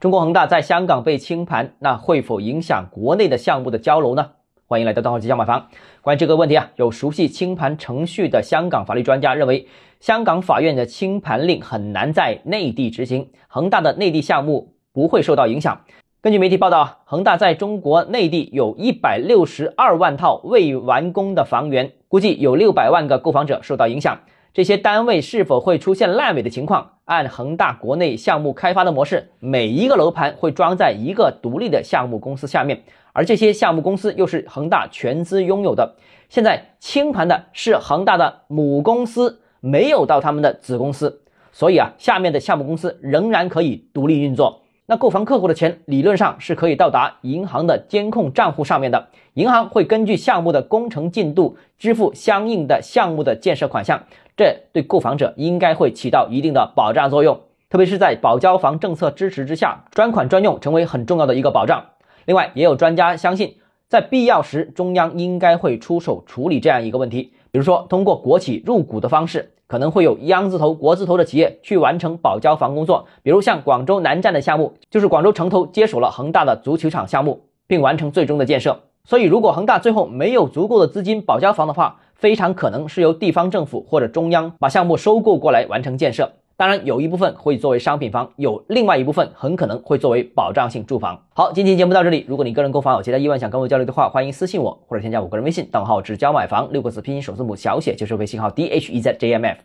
中国恒大在香港被清盘，那会否影响国内的项目的交楼呢？欢迎来到邓浩吉教买房。关于这个问题啊，有熟悉清盘程序的香港法律专家认为，香港法院的清盘令很难在内地执行，恒大的内地项目不会受到影响。根据媒体报道啊，恒大在中国内地有一百六十二万套未完工的房源，估计有六百万个购房者受到影响。这些单位是否会出现烂尾的情况？按恒大国内项目开发的模式，每一个楼盘会装在一个独立的项目公司下面，而这些项目公司又是恒大全资拥有的。现在清盘的是恒大的母公司，没有到他们的子公司，所以啊，下面的项目公司仍然可以独立运作。那购房客户的钱理论上是可以到达银行的监控账户上面的，银行会根据项目的工程进度支付相应的项目的建设款项，这对购房者应该会起到一定的保障作用，特别是在保交房政策支持之下，专款专用成为很重要的一个保障。另外，也有专家相信，在必要时，中央应该会出手处理这样一个问题，比如说通过国企入股的方式。可能会有央字头、国字头的企业去完成保交房工作，比如像广州南站的项目，就是广州城投接手了恒大的足球场项目，并完成最终的建设。所以，如果恒大最后没有足够的资金保交房的话，非常可能是由地方政府或者中央把项目收购过来完成建设。当然，有一部分会作为商品房，有另外一部分很可能会作为保障性住房。好，今天节目到这里。如果你个人购房有其他疑问想跟我交流的话，欢迎私信我或者添加我个人微信，账号只交买房六个字拼音首字母小写就是微信号 d h e z j m f。